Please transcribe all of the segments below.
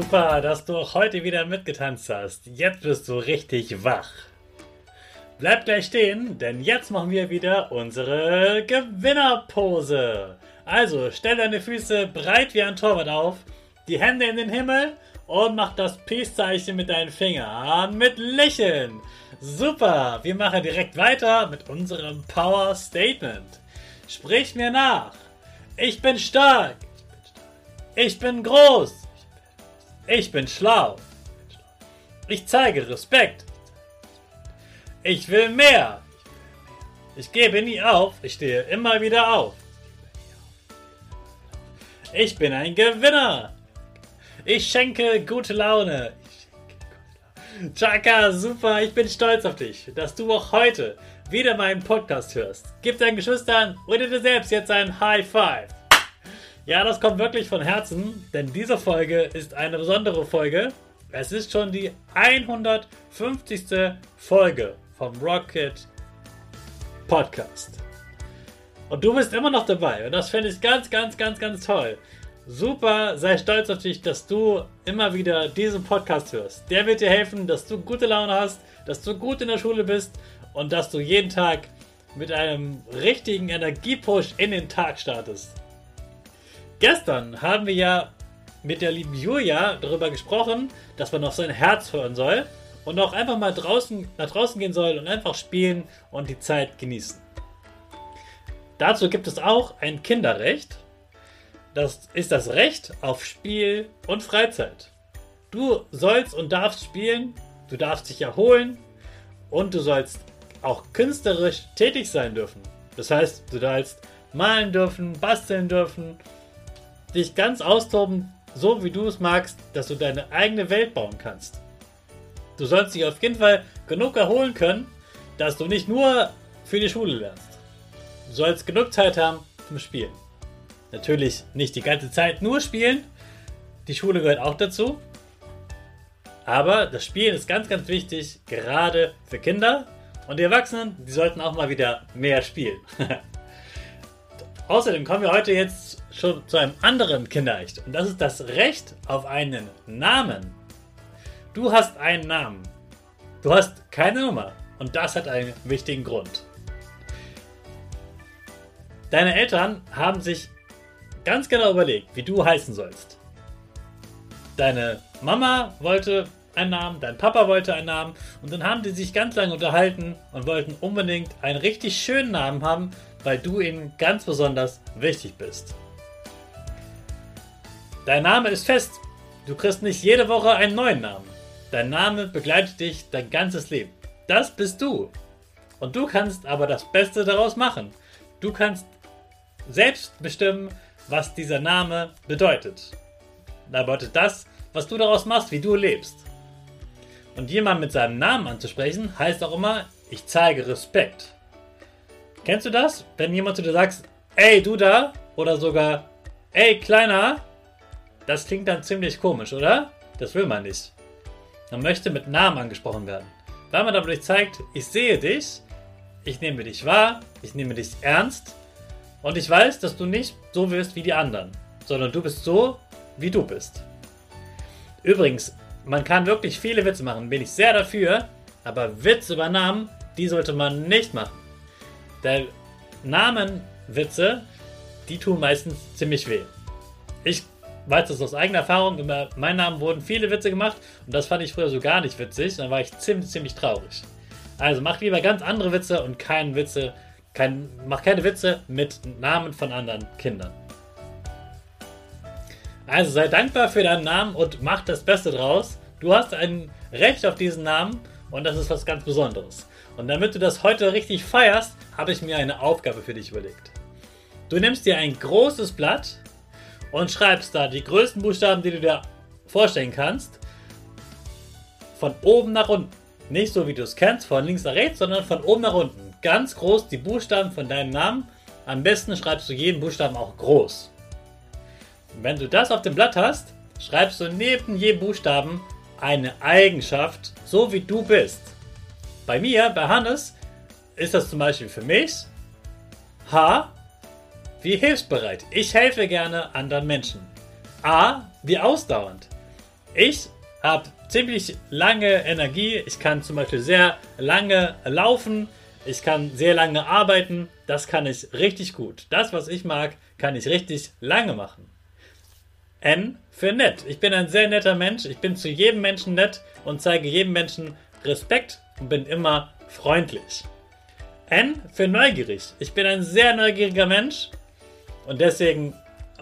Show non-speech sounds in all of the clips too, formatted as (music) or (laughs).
Super, dass du auch heute wieder mitgetanzt hast. Jetzt bist du richtig wach. Bleib gleich stehen, denn jetzt machen wir wieder unsere Gewinnerpose. Also stell deine Füße breit wie ein Torwart auf, die Hände in den Himmel und mach das Peace-Zeichen mit deinen Fingern mit Lächeln. Super, wir machen direkt weiter mit unserem Power Statement. Sprich mir nach. Ich bin stark. Ich bin groß. Ich bin schlau. Ich zeige Respekt. Ich will mehr. Ich gebe nie auf. Ich stehe immer wieder auf. Ich bin ein Gewinner. Ich schenke gute Laune. Chaka, super. Ich bin stolz auf dich, dass du auch heute wieder meinen Podcast hörst. Gib deinen Geschwistern oder dir selbst jetzt ein High Five. Ja, das kommt wirklich von Herzen, denn diese Folge ist eine besondere Folge. Es ist schon die 150. Folge vom Rocket Podcast. Und du bist immer noch dabei und das finde ich ganz, ganz, ganz, ganz toll. Super, sei stolz auf dich, dass du immer wieder diesen Podcast hörst. Der wird dir helfen, dass du gute Laune hast, dass du gut in der Schule bist und dass du jeden Tag mit einem richtigen Energiepush in den Tag startest. Gestern haben wir ja mit der lieben Julia darüber gesprochen, dass man auf sein Herz hören soll und auch einfach mal draußen, nach draußen gehen soll und einfach spielen und die Zeit genießen. Dazu gibt es auch ein Kinderrecht. Das ist das Recht auf Spiel und Freizeit. Du sollst und darfst spielen, du darfst dich erholen und du sollst auch künstlerisch tätig sein dürfen. Das heißt, du sollst malen dürfen, basteln dürfen dich ganz austoben, so wie du es magst, dass du deine eigene Welt bauen kannst. Du sollst dich auf jeden Fall genug erholen können, dass du nicht nur für die Schule lernst. Du sollst genug Zeit haben zum Spielen. Natürlich nicht die ganze Zeit nur spielen. Die Schule gehört auch dazu. Aber das Spielen ist ganz, ganz wichtig, gerade für Kinder und die Erwachsenen, die sollten auch mal wieder mehr spielen. (laughs) Außerdem kommen wir heute jetzt schon zu einem anderen Kinderrecht. Und das ist das Recht auf einen Namen. Du hast einen Namen. Du hast keine Nummer. Und das hat einen wichtigen Grund. Deine Eltern haben sich ganz genau überlegt, wie du heißen sollst. Deine Mama wollte einen Namen, dein Papa wollte einen Namen und dann haben die sich ganz lange unterhalten und wollten unbedingt einen richtig schönen Namen haben, weil du ihnen ganz besonders wichtig bist. Dein Name ist fest. Du kriegst nicht jede Woche einen neuen Namen. Dein Name begleitet dich dein ganzes Leben. Das bist du. Und du kannst aber das Beste daraus machen. Du kannst selbst bestimmen, was dieser Name bedeutet. Da bedeutet das, was du daraus machst, wie du lebst. Und jemand mit seinem Namen anzusprechen, heißt auch immer, ich zeige Respekt. Kennst du das? Wenn jemand zu dir sagt, ey du da, oder sogar, ey Kleiner, das klingt dann ziemlich komisch, oder? Das will man nicht. Man möchte mit Namen angesprochen werden. Weil man dadurch zeigt, ich sehe dich, ich nehme dich wahr, ich nehme dich ernst und ich weiß, dass du nicht so wirst wie die anderen, sondern du bist so, wie du bist. Übrigens, man kann wirklich viele Witze machen, bin ich sehr dafür, aber Witze über Namen, die sollte man nicht machen. Denn Namenwitze, die tun meistens ziemlich weh. Ich weiß das aus eigener Erfahrung, über meinen Namen wurden viele Witze gemacht und das fand ich früher so gar nicht witzig, dann war ich ziemlich, ziemlich traurig. Also macht lieber ganz andere Witze und keine Witze, kein, macht keine Witze mit Namen von anderen Kindern. Also sei dankbar für deinen Namen und mach das Beste draus. Du hast ein Recht auf diesen Namen und das ist was ganz Besonderes. Und damit du das heute richtig feierst, habe ich mir eine Aufgabe für dich überlegt. Du nimmst dir ein großes Blatt und schreibst da die größten Buchstaben, die du dir vorstellen kannst, von oben nach unten. Nicht so wie du es kennst, von links nach rechts, sondern von oben nach unten. Ganz groß die Buchstaben von deinem Namen. Am besten schreibst du jeden Buchstaben auch groß. Und wenn du das auf dem Blatt hast, schreibst du neben jedem Buchstaben eine Eigenschaft, so wie du bist. Bei mir, bei Hannes, ist das zum Beispiel für mich H wie hilfsbereit. Ich helfe gerne anderen Menschen. A wie ausdauernd. Ich habe ziemlich lange Energie. Ich kann zum Beispiel sehr lange laufen. Ich kann sehr lange arbeiten. Das kann ich richtig gut. Das, was ich mag, kann ich richtig lange machen. N für nett. Ich bin ein sehr netter Mensch. Ich bin zu jedem Menschen nett und zeige jedem Menschen Respekt und bin immer freundlich. N für neugierig. Ich bin ein sehr neugieriger Mensch und deswegen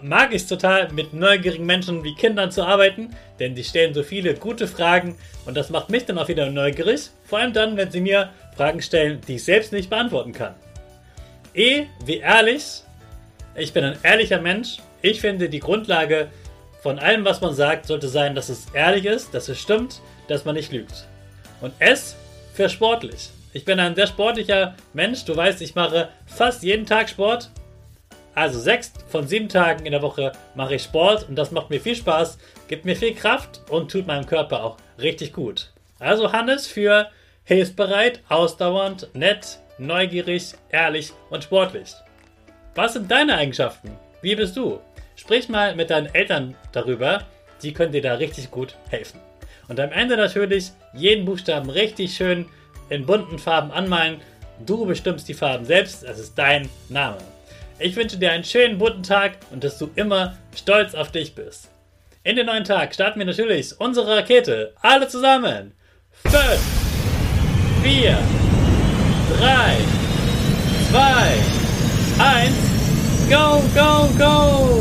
mag ich es total, mit neugierigen Menschen wie Kindern zu arbeiten, denn die stellen so viele gute Fragen und das macht mich dann auch wieder neugierig, vor allem dann, wenn sie mir Fragen stellen, die ich selbst nicht beantworten kann. E wie ehrlich. Ich bin ein ehrlicher Mensch. Ich finde, die Grundlage von allem, was man sagt, sollte sein, dass es ehrlich ist, dass es stimmt, dass man nicht lügt. Und S für sportlich. Ich bin ein sehr sportlicher Mensch. Du weißt, ich mache fast jeden Tag Sport. Also sechs von sieben Tagen in der Woche mache ich Sport und das macht mir viel Spaß, gibt mir viel Kraft und tut meinem Körper auch richtig gut. Also Hannes für hilfsbereit, ausdauernd, nett, neugierig, ehrlich und sportlich. Was sind deine Eigenschaften? Wie bist du? Sprich mal mit deinen Eltern darüber, die können dir da richtig gut helfen. Und am Ende natürlich jeden Buchstaben richtig schön in bunten Farben anmalen. Du bestimmst die Farben selbst, es ist dein Name. Ich wünsche dir einen schönen bunten Tag und dass du immer stolz auf dich bist. In den neuen Tag starten wir natürlich unsere Rakete. Alle zusammen. 5, 4, 3, 2, 1, go, go, go!